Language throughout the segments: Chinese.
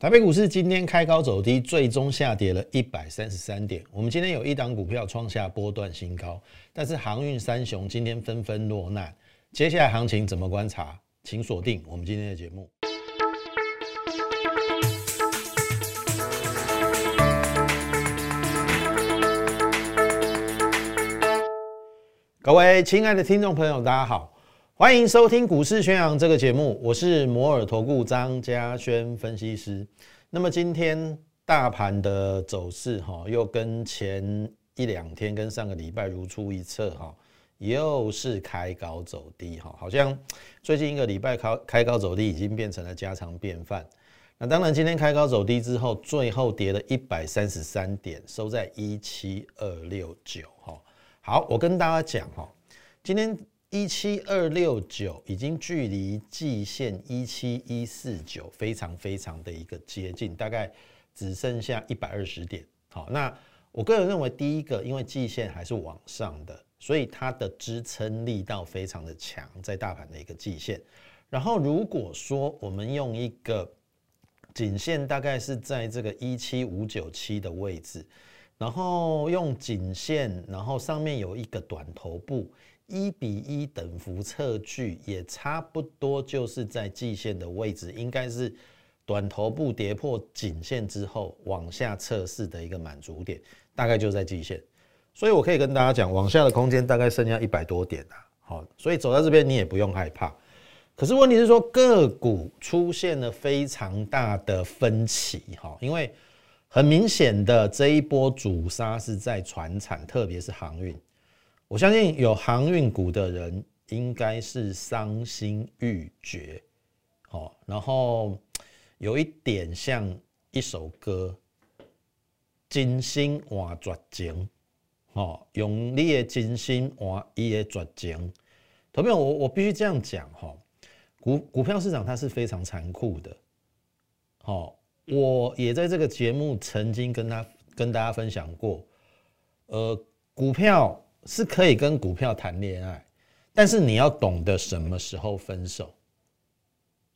台北股市今天开高走低，最终下跌了一百三十三点。我们今天有一档股票创下波段新高，但是航运三雄今天纷纷落难。接下来行情怎么观察？请锁定我们今天的节目。各位亲爱的听众朋友，大家好。欢迎收听股市宣扬这个节目，我是摩尔投顾张家轩分析师。那么今天大盘的走势哈，又跟前一两天跟上个礼拜如出一辙哈，又是开高走低哈，好像最近一个礼拜开开高走低已经变成了家常便饭。那当然今天开高走低之后，最后跌了一百三十三点，收在一七二六九哈。好，我跟大家讲哈，今天。一七二六九已经距离季线一七一四九非常非常的一个接近，大概只剩下一百二十点。好，那我个人认为，第一个，因为季线还是往上的，所以它的支撑力道非常的强，在大盘的一个季线。然后，如果说我们用一个颈线，大概是在这个一七五九七的位置，然后用颈线，然后上面有一个短头部。一比一等幅测距也差不多，就是在季线的位置，应该是短头部跌破颈线之后往下测试的一个满足点，大概就在季线。所以我可以跟大家讲，往下的空间大概剩下一百多点啊。好，所以走到这边你也不用害怕。可是问题是说个股出现了非常大的分歧哈，因为很明显的这一波主杀是在船产，特别是航运。我相信有航运股的人应该是伤心欲绝，哦，然后有一点像一首歌，真心换绝情，哦，用你的真心换伊的绝情。同学们，我我必须这样讲哈，股股票市场它是非常残酷的，哦，我也在这个节目曾经跟他跟大家分享过，呃，股票。是可以跟股票谈恋爱，但是你要懂得什么时候分手。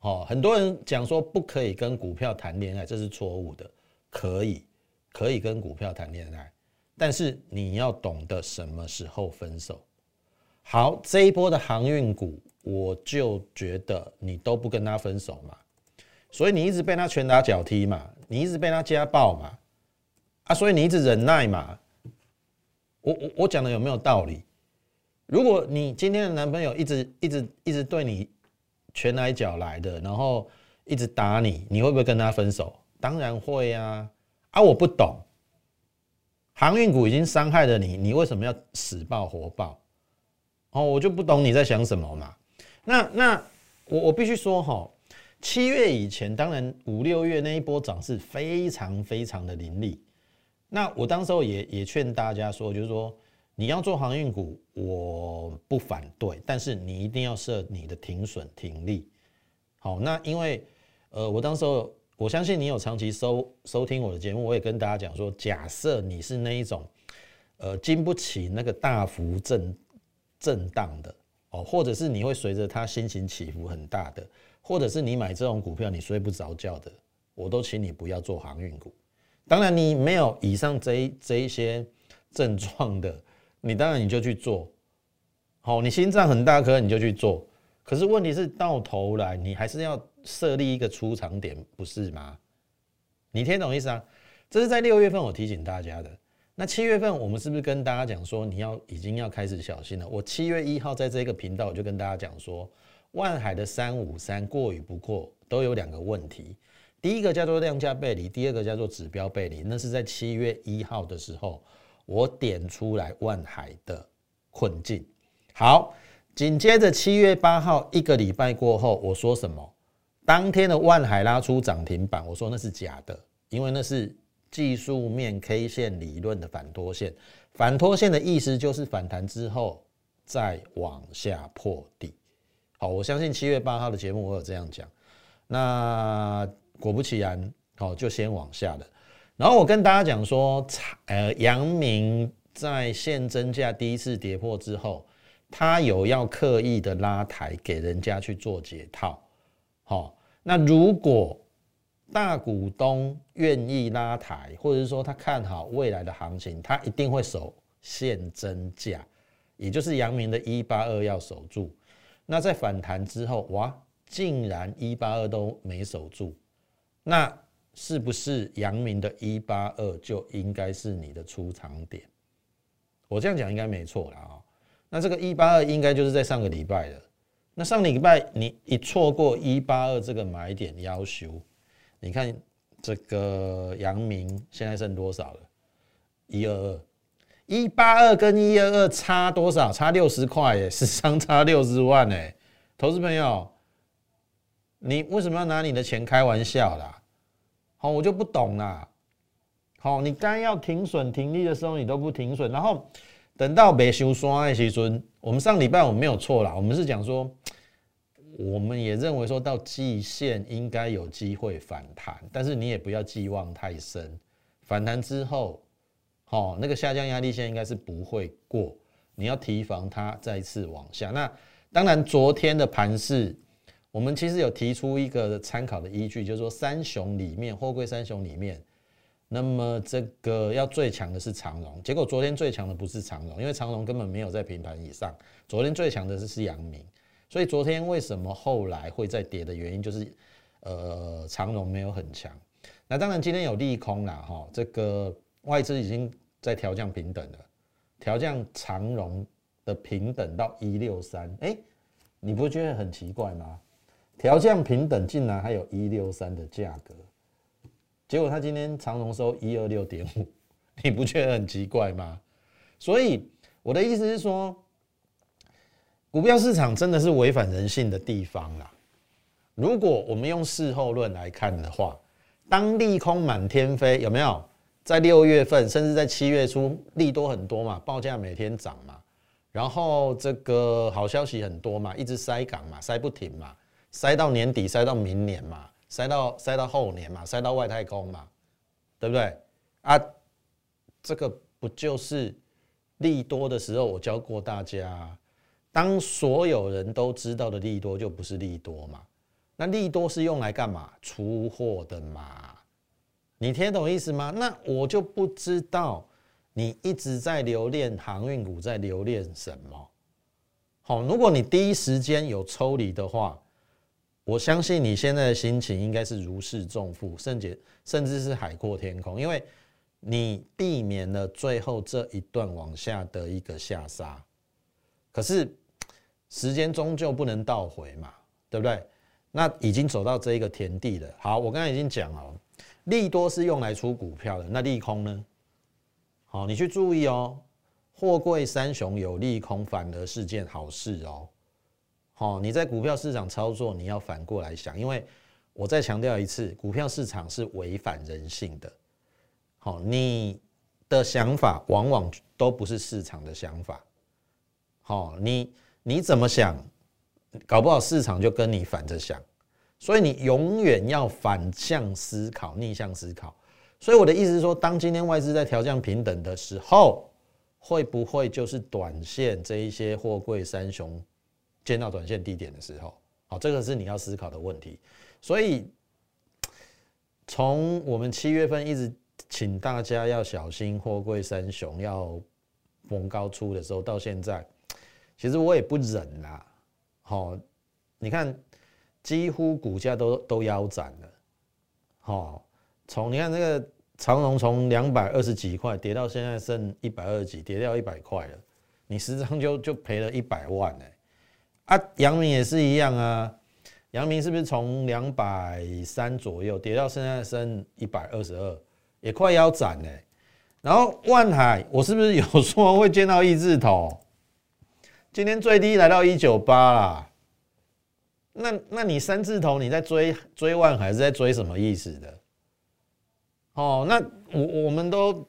哦，很多人讲说不可以跟股票谈恋爱，这是错误的。可以，可以跟股票谈恋爱，但是你要懂得什么时候分手。好，这一波的航运股，我就觉得你都不跟他分手嘛，所以你一直被他拳打脚踢嘛，你一直被他家暴嘛，啊，所以你一直忍耐嘛。我我我讲的有没有道理？如果你今天的男朋友一直一直一直对你拳来脚来的，然后一直打你，你会不会跟他分手？当然会啊！啊，我不懂，航运股已经伤害了你，你为什么要死抱活抱？哦，我就不懂你在想什么嘛。那那我我必须说哈，七月以前，当然五六月那一波涨势非常非常的凌厉。那我当时候也也劝大家说，就是说你要做航运股，我不反对，但是你一定要设你的停损停利。好，那因为呃，我当时候我相信你有长期收收听我的节目，我也跟大家讲说，假设你是那一种呃经不起那个大幅震震荡的哦，或者是你会随着它心情起伏很大的，或者是你买这种股票你睡不着觉的，我都请你不要做航运股。当然，你没有以上这这一些症状的，你当然你就去做。好，你心脏很大颗，你就去做。可是问题是，到头来你还是要设立一个出场点，不是吗？你听懂意思啊？这是在六月份我提醒大家的。那七月份我们是不是跟大家讲说，你要已经要开始小心了？我七月一号在这个频道我就跟大家讲说，万海的三五三过与不过都有两个问题。第一个叫做量价背离，第二个叫做指标背离。那是在七月一号的时候，我点出来万海的困境。好，紧接着七月八号一个礼拜过后，我说什么？当天的万海拉出涨停板，我说那是假的，因为那是技术面 K 线理论的反拖线。反拖线的意思就是反弹之后再往下破底。好，我相信七月八号的节目我有这样讲。那果不其然，哦，就先往下了。然后我跟大家讲说，呃，阳明在现增价第一次跌破之后，他有要刻意的拉抬给人家去做解套。好，那如果大股东愿意拉抬，或者是说他看好未来的行情，他一定会守现增价，也就是阳明的一八二要守住。那在反弹之后，哇，竟然一八二都没守住，那是不是阳明的一八二就应该是你的出场点？我这样讲应该没错了啊。那这个一八二应该就是在上个礼拜的。那上礼拜你一错过一八二这个买点要求，你看这个阳明现在剩多少了？一二二。一八二跟一二二差多少？差六十块耶，是相差六十万哎！投资朋友，你为什么要拿你的钱开玩笑啦？好，我就不懂啦。好，你该要停损停利的时候，你都不停损，然后等到北修刷的时阵，我们上礼拜我们没有错啦，我们是讲说，我们也认为说到季线应该有机会反弹，但是你也不要寄望太深，反弹之后。哦，那个下降压力线应该是不会过，你要提防它再次往下。那当然，昨天的盘势，我们其实有提出一个参考的依据，就是说三雄里面，货柜三雄里面，那么这个要最强的是长荣，结果昨天最强的不是长荣，因为长荣根本没有在平盘以上，昨天最强的是是阳明，所以昨天为什么后来会再跌的原因，就是呃长荣没有很强。那当然今天有利空啦，哈，这个外资已经。在调降平等了，调降长荣的平等到一六三，哎，你不觉得很奇怪吗？调降平等竟然还有一六三的价格，结果他今天长荣收一二六点五，你不觉得很奇怪吗？所以我的意思是说，股票市场真的是违反人性的地方啦。如果我们用事后论来看的话，当利空满天飞，有没有？在六月份，甚至在七月初，利多很多嘛，报价每天涨嘛，然后这个好消息很多嘛，一直塞港嘛，塞不停嘛，塞到年底，塞到明年嘛，塞到塞到后年嘛，塞到外太空嘛，对不对？啊，这个不就是利多的时候，我教过大家，当所有人都知道的利多，就不是利多嘛。那利多是用来干嘛？出货的嘛。你听懂意思吗？那我就不知道你一直在留恋航运股在留恋什么。好，如果你第一时间有抽离的话，我相信你现在的心情应该是如释重负，甚至甚至是海阔天空，因为你避免了最后这一段往下的一个下杀。可是时间终究不能倒回嘛，对不对？那已经走到这一个田地了。好，我刚才已经讲了。利多是用来出股票的，那利空呢？好，你去注意哦。货柜三雄有利空，反而是件好事哦。好，你在股票市场操作，你要反过来想，因为我再强调一次，股票市场是违反人性的。好，你的想法往往都不是市场的想法。好，你你怎么想，搞不好市场就跟你反着想。所以你永远要反向思考、逆向思考。所以我的意思是说，当今天外资在调降平等的时候，会不会就是短线这一些货柜三雄见到短线低点的时候？好，这个是你要思考的问题。所以从我们七月份一直请大家要小心货柜三雄要逢高出的时候，到现在，其实我也不忍啦。好，你看。几乎股价都都腰斩了，好，从你看这个长龙从两百二十几块跌到现在剩一百二十几，跌掉一百块了，你十张就就赔了一百万哎，啊，阳明也是一样啊，阳明是不是从两百三左右跌到现在剩一百二十二，也快腰斩嘞，然后万海我是不是有说会见到一字头？今天最低来到一九八啦。那那你三字头你在追追万海是在追什么意思的？哦，那我我们都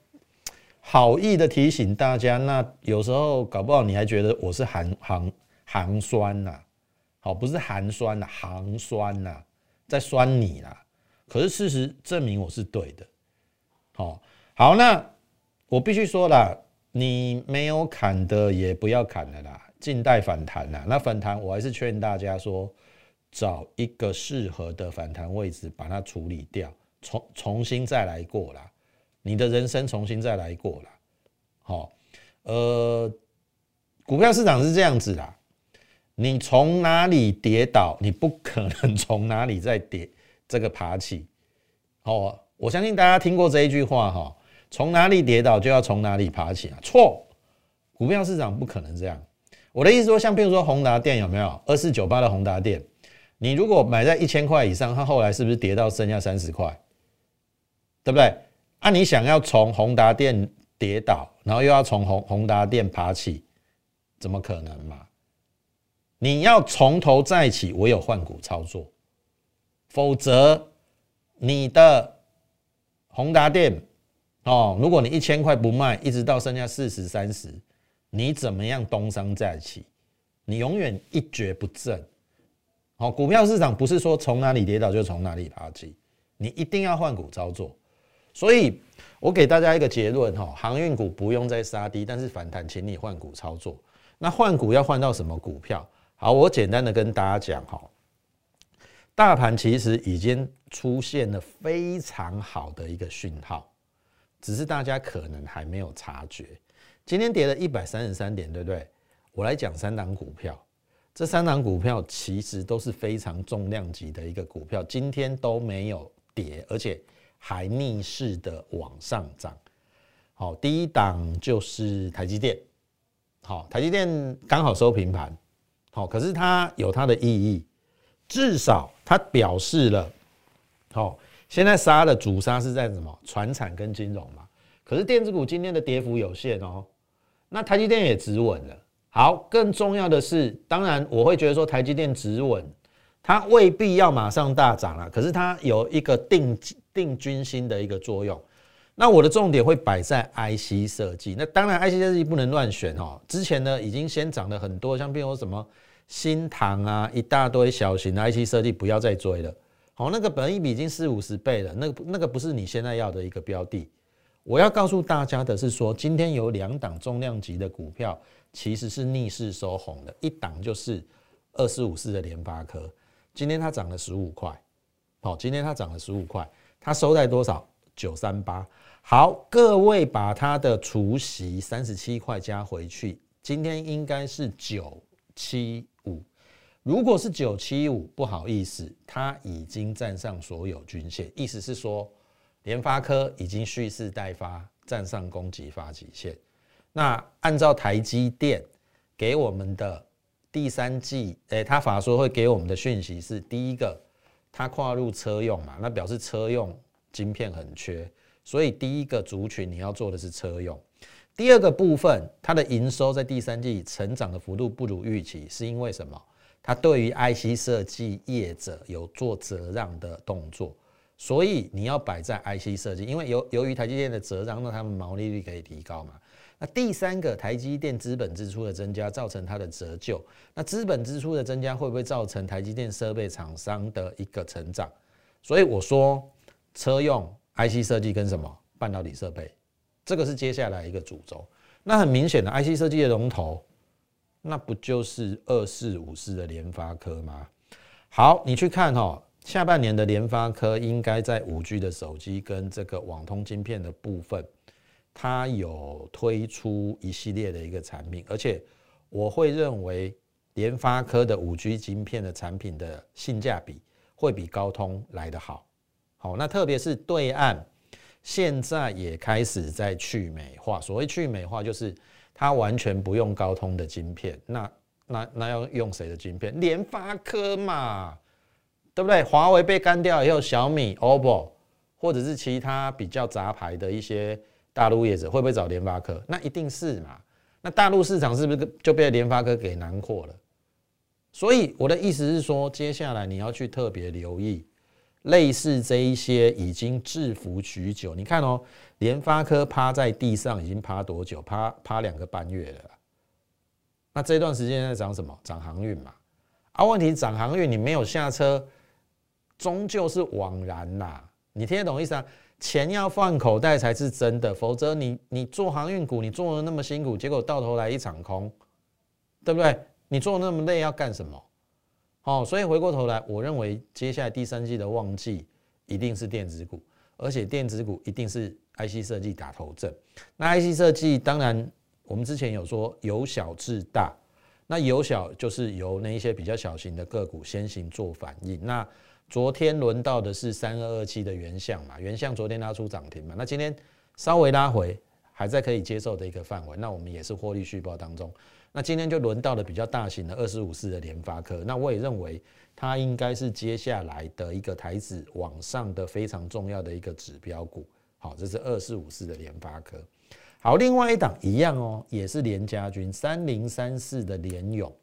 好意的提醒大家，那有时候搞不好你还觉得我是寒寒寒酸呐，好不是寒酸呐，寒酸呐，在酸你啦。可是事实证明我是对的。好，好，那我必须说了，你没有砍的也不要砍了啦，静待反弹啦。那反弹我还是劝大家说。找一个适合的反弹位置，把它处理掉，重重新再来过啦。你的人生重新再来过啦。好，呃，股票市场是这样子啦，你从哪里跌倒，你不可能从哪里再跌这个爬起。哦，我相信大家听过这一句话哈，从哪里跌倒就要从哪里爬起啊？错，股票市场不可能这样。我的意思说，像比如说宏达电有没有二四九八的宏达电？你如果买在一千块以上，它后来是不是跌到剩下三十块？对不对？啊，你想要从宏达电跌倒，然后又要从宏宏达电爬起，怎么可能嘛？你要从头再起，唯有换股操作，否则你的宏达电哦，如果你一千块不卖，一直到剩下四十三十，你怎么样东山再起？你永远一蹶不振。好，股票市场不是说从哪里跌倒就从哪里爬起，你一定要换股操作。所以我给大家一个结论哈，航运股不用再杀低，但是反弹，请你换股操作。那换股要换到什么股票？好，我简单的跟大家讲哈，大盘其实已经出现了非常好的一个讯号，只是大家可能还没有察觉。今天跌了一百三十三点，对不对？我来讲三档股票。这三档股票其实都是非常重量级的一个股票，今天都没有跌，而且还逆势的往上涨。好，第一档就是台积电。好，台积电刚好收平盘。好，可是它有它的意义，至少它表示了，好，现在杀的主杀是在什么？船产跟金融嘛。可是电子股今天的跌幅有限哦，那台积电也止稳了。好，更重要的是，当然我会觉得说台积电止稳，它未必要马上大涨了，可是它有一个定定军心的一个作用。那我的重点会摆在 IC 设计，那当然 IC 设计不能乱选哦。之前呢已经先涨了很多，像比如什么新唐啊，一大堆小型的 IC 设计，不要再追了。好，那个本一比已经四五十倍了，那个那个不是你现在要的一个标的。我要告诉大家的是说，今天有两档重量级的股票。其实是逆势收红的，一档就是二四五四的联发科，今天它涨了十五块，好，今天它涨了十五块，它收在多少？九三八。好，各位把它的除息三十七块加回去，今天应该是九七。如果是九七五，不好意思，它已经站上所有均线，意思是说联发科已经蓄势待发，站上攻击发起线。那按照台积电给我们的第三季，诶，他法说会给我们的讯息是：第一个，它跨入车用嘛，那表示车用晶片很缺，所以第一个族群你要做的是车用。第二个部分，它的营收在第三季成长的幅度不如预期，是因为什么？它对于 IC 设计业者有做折让的动作，所以你要摆在 IC 设计，因为由由于台积电的折让，那他们毛利率可以提高嘛。那第三个，台积电资本支出的增加造成它的折旧。那资本支出的增加会不会造成台积电设备厂商的一个成长？所以我说，车用 IC 设计跟什么半导体设备，这个是接下来一个主轴。那很明显的 IC 设计的龙头，那不就是二四五四的联发科吗？好，你去看哈，下半年的联发科应该在五 G 的手机跟这个网通晶片的部分。它有推出一系列的一个产品，而且我会认为联发科的五 G 晶片的产品的性价比会比高通来得好。好，那特别是对岸现在也开始在去美化。所谓去美化，就是它完全不用高通的晶片。那那那要用谁的晶片？联发科嘛，对不对？华为被干掉以后，小米、OPPO 或者是其他比较杂牌的一些。大陆业者会不会找联发科？那一定是嘛。那大陆市场是不是就被联发科给囊括了？所以我的意思是说，接下来你要去特别留意类似这一些已经制服许久。你看哦，联发科趴在地上已经趴多久？趴趴两个半月了。那这段时间在涨什么？涨航运嘛。啊，问题涨航运，你没有下车，终究是枉然呐。你听得懂意思啊？钱要放口袋才是真的，否则你你做航运股，你做的那么辛苦，结果到头来一场空，对不对？你做那么累要干什么？哦，所以回过头来，我认为接下来第三季的旺季一定是电子股，而且电子股一定是 IC 设计打头阵。那 IC 设计当然，我们之前有说由小至大，那由小就是由那一些比较小型的个股先行做反应。那昨天轮到的是三二二七的原相嘛，原相昨天拉出涨停嘛，那今天稍微拉回，还在可以接受的一个范围，那我们也是获利续报当中。那今天就轮到了比较大型的二十五四的联发科，那我也认为它应该是接下来的一个台子往上的非常重要的一个指标股。好，这是二四五四的联发科。好，另外一档一样哦，也是联家军三零三四的联勇，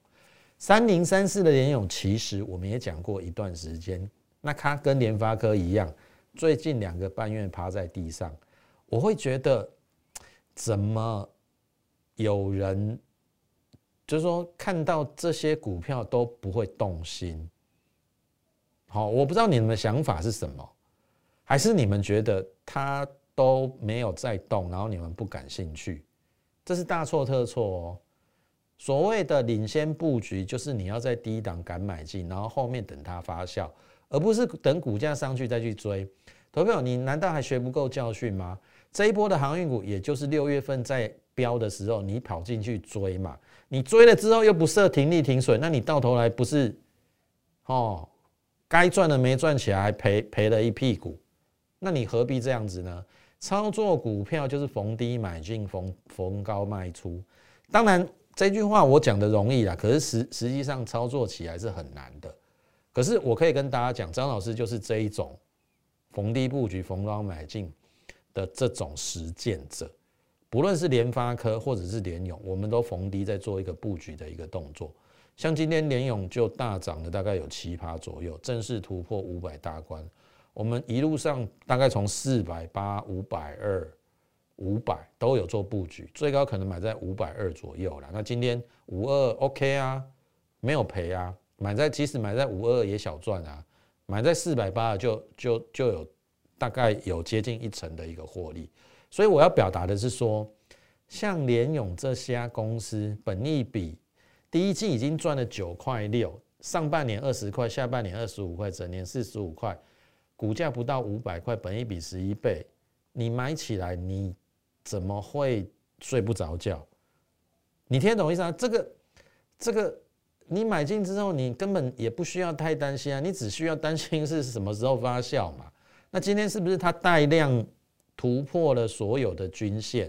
三零三四的联勇，其实我们也讲过一段时间，那它跟联发科一样，最近两个半月趴在地上，我会觉得怎么有人？就是说，看到这些股票都不会动心。好，我不知道你们的想法是什么，还是你们觉得它都没有在动，然后你们不感兴趣？这是大错特错哦。所谓的领先布局，就是你要在低档敢买进，然后后面等它发酵，而不是等股价上去再去追。投票，你难道还学不够教训吗？这一波的航运股，也就是六月份在飙的时候，你跑进去追嘛？你追了之后又不设停利停损，那你到头来不是哦，该赚的没赚起来，赔赔了一屁股，那你何必这样子呢？操作股票就是逢低买进，逢逢高卖出。当然这句话我讲的容易啦，可是实实际上操作起来是很难的。可是我可以跟大家讲，张老师就是这一种逢低布局、逢高买进的这种实践者。不论是联发科或者是联勇，我们都逢低在做一个布局的一个动作。像今天联勇就大涨了大概有七趴左右，正式突破五百大关。我们一路上大概从四百八、五百二、五百都有做布局，最高可能买在五百二左右了。那今天五二 OK 啊，没有赔啊。买在即使买在五二也小赚啊，买在四百八就就就有大概有接近一成的一个获利。所以我要表达的是说，像联勇这家公司，本益比第一季已经赚了九块六，上半年二十块，下半年二十五块，整年四十五块，股价不到五百块，本益比十一倍，你买起来你怎么会睡不着觉？你听得懂意思啊？这个这个，你买进之后，你根本也不需要太担心啊，你只需要担心是什么时候发酵嘛？那今天是不是它带量？突破了所有的均线，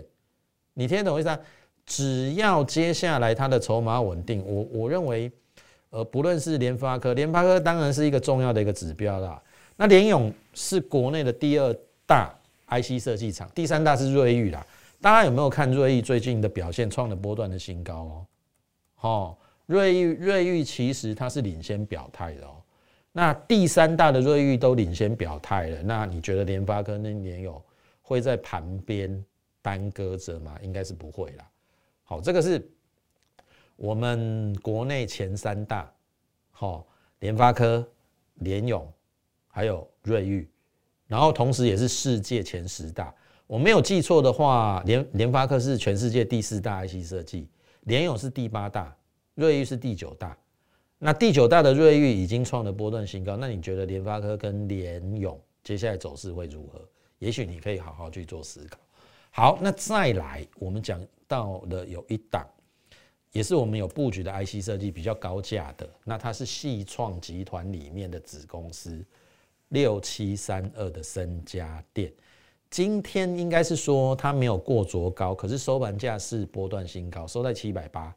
你听得懂意思啊？只要接下来它的筹码稳定，我我认为，呃，不论是联发科，联发科当然是一个重要的一个指标啦。那联勇是国内的第二大 IC 设计厂，第三大是瑞昱啦。大家有没有看瑞昱最近的表现，创了波段的新高哦？好，瑞昱瑞昱其实它是领先表态的哦。那第三大的瑞昱都领先表态了，那你觉得联发科那联勇？会在旁边耽搁着吗？应该是不会啦。好，这个是我们国内前三大，好，联发科、联咏还有瑞昱，然后同时也是世界前十大。我没有记错的话，联联发科是全世界第四大 IC 设计，联咏是第八大，瑞昱是第九大。那第九大的瑞昱已经创了波段新高，那你觉得联发科跟联咏接下来走势会如何？也许你可以好好去做思考。好，那再来，我们讲到了有一档，也是我们有布局的 IC 设计比较高价的，那它是系创集团里面的子公司六七三二的森家电。今天应该是说它没有过卓高，可是收盘价是波段新高，收在七百八。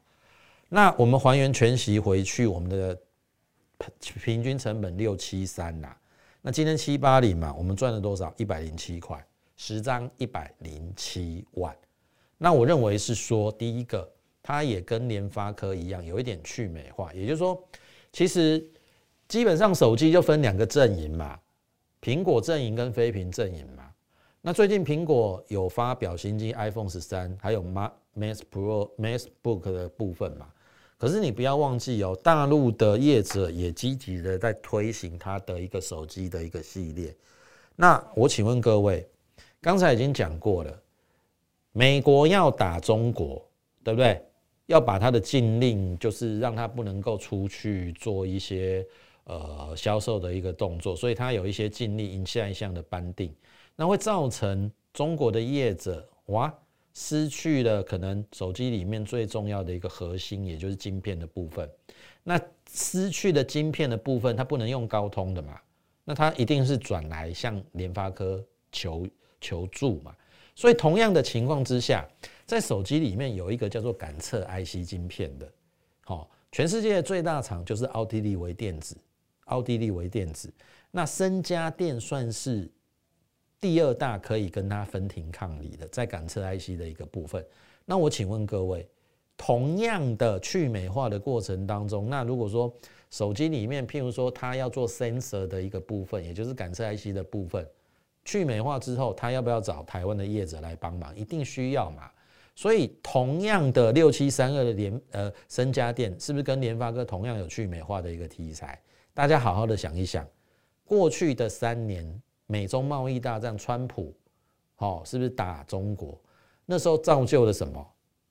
那我们还原全息回去，我们的平均成本六七三呐。那今天七八零嘛，我们赚了多少？一百零七块，十张一百零七万。那我认为是说，第一个，它也跟联发科一样，有一点去美化。也就是说，其实基本上手机就分两个阵营嘛，苹果阵营跟非屏阵营嘛。那最近苹果有发表新机 iPhone 十三，还有 Mac Pro、MacBook 的部分嘛。可是你不要忘记哦，大陆的业者也积极的在推行它的一个手机的一个系列。那我请问各位，刚才已经讲过了，美国要打中国，对不对？要把它的禁令，就是让它不能够出去做一些呃销售的一个动作，所以它有一些禁令一项一项的颁定，那会造成中国的业者哇失去了可能手机里面最重要的一个核心，也就是晶片的部分。那失去的晶片的部分，它不能用高通的嘛？那它一定是转来向联发科求求助嘛？所以同样的情况之下，在手机里面有一个叫做感测 IC 晶片的，好，全世界的最大厂就是奥地利微电子，奥地利微电子。那森家电算是第二大可以跟它分庭抗礼的，在感测 IC 的一个部分。那我请问各位。同样的去美化的过程当中，那如果说手机里面，譬如说它要做 sensor 的一个部分，也就是感测 IC 的部分，去美化之后，它要不要找台湾的业者来帮忙？一定需要嘛。所以同样的六七三二的联呃森家电，是不是跟联发科同样有去美化的一个题材？大家好好的想一想，过去的三年美中贸易大战，川普好是不是打中国？那时候造就了什么？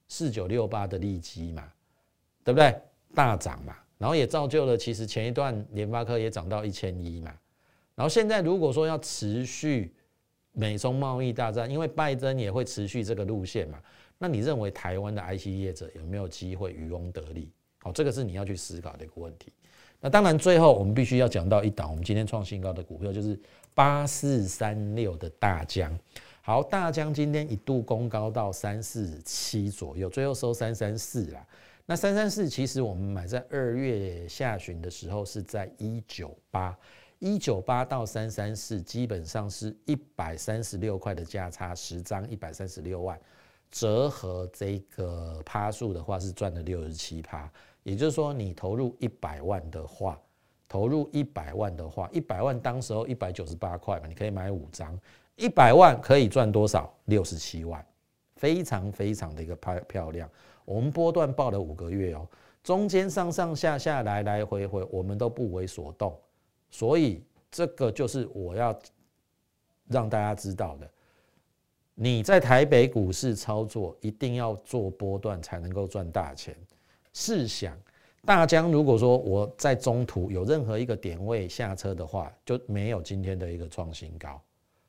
四九六八的利基嘛，对不对？大涨嘛，然后也造就了，其实前一段联发科也涨到一千一嘛。然后现在如果说要持续美中贸易大战，因为拜登也会持续这个路线嘛，那你认为台湾的 IC 业者有没有机会渔翁得利？好，这个是你要去思考的一个问题。那当然，最后我们必须要讲到一档我们今天创新高的股票，就是八四三六的大疆。好，大疆今天一度攻高到三四七左右，最后收三三四啦。那三三四其实我们买在二月下旬的时候是在一九八，一九八到三三四基本上是一百三十六块的价差，十张一百三十六万，折合这个趴数的话是赚了六十七趴。也就是说，你投入一百万的话，投入一百万的话，一百万当时候一百九十八块嘛，你可以买五张。一百万可以赚多少？六十七万，非常非常的一个漂漂亮。我们波段报了五个月哦，中间上上下下来来回回，我们都不为所动。所以这个就是我要让大家知道的。你在台北股市操作，一定要做波段才能够赚大钱。试想，大疆如果说我在中途有任何一个点位下车的话，就没有今天的一个创新高。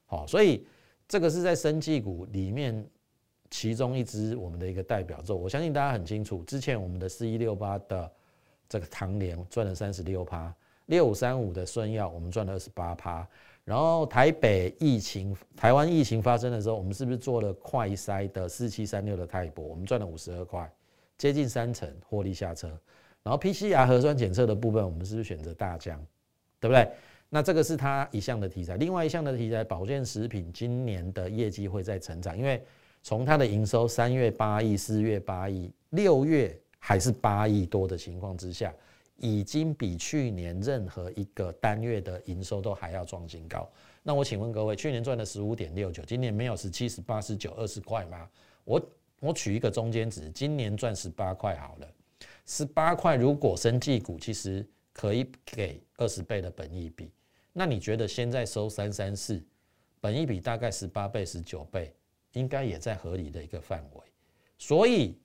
好，所以这个是在生技股里面其中一支我们的一个代表作，我相信大家很清楚。之前我们的四一六八的这个唐联赚了三十六趴，六五三五的顺药我们赚了二十八趴，然后台北疫情、台湾疫情发生的时候，我们是不是做了快筛的四七三六的泰博，我们赚了五十二块，接近三成获利下车。然后 PCR 核酸检测的部分，我们是不是选择大疆，对不对？那这个是它一项的题材，另外一项的题材，保健食品今年的业绩会在成长，因为从它的营收三月八亿、四月八亿、六月还是八亿多的情况之下，已经比去年任何一个单月的营收都还要创新高。那我请问各位，去年赚了十五点六九，今年没有十七、十八、十九、二十块吗？我我取一个中间值，今年赚十八块好了，十八块如果生技股其实可以给二十倍的本益比。那你觉得现在收三三四，本益比大概十八倍、十九倍，应该也在合理的一个范围。所以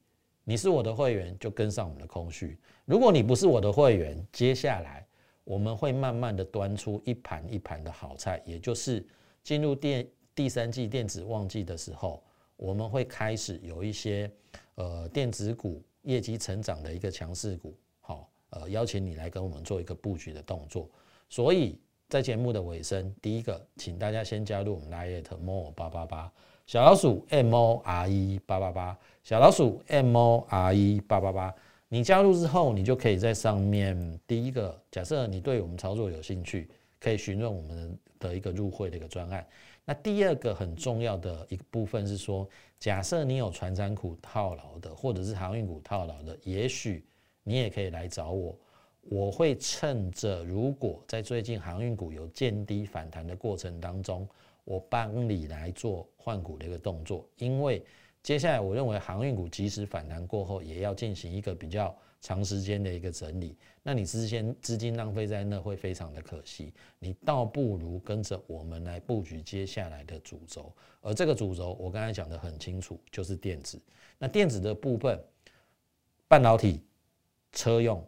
你是我的会员，就跟上我们的空虚。如果你不是我的会员，接下来我们会慢慢的端出一盘一盘的好菜，也就是进入电第三季电子旺季的时候，我们会开始有一些呃电子股业绩成长的一个强势股，好，呃邀请你来跟我们做一个布局的动作。所以。在节目的尾声，第一个，请大家先加入我们 Lite More 八八八小老鼠 M O R E 八八八小老鼠 M O R E 八八八。你加入之后，你就可以在上面第一个，假设你对我们操作有兴趣，可以询问我们的一个入会的一个专案。那第二个很重要的一个部分是说，假设你有船长股套牢的，或者是航运股套牢的，也许你也可以来找我。我会趁着如果在最近航运股有见低反弹的过程当中，我帮你来做换股的一个动作，因为接下来我认为航运股即使反弹过后，也要进行一个比较长时间的一个整理，那你之前资金浪费在那会非常的可惜，你倒不如跟着我们来布局接下来的主轴，而这个主轴我刚才讲的很清楚，就是电子。那电子的部分。半导体、车用、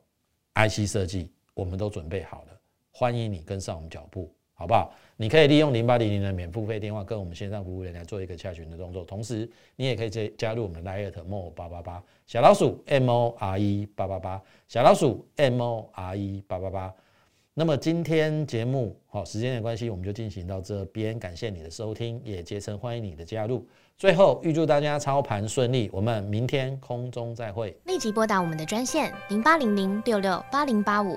IC 设计，我们都准备好了，欢迎你跟上我们脚步，好不好？你可以利用零八零零的免付费电话跟我们线上服务员来做一个洽询的动作，同时你也可以加加入我们的 Light More 八八八小老鼠 M O R E 八八八小老鼠 M O R E 八八八。那么今天节目好时间的关系，我们就进行到这边，感谢你的收听，也竭诚欢迎你的加入。最后预祝大家操盘顺利，我们明天空中再会。立即拨打我们的专线零八零零六六八零八五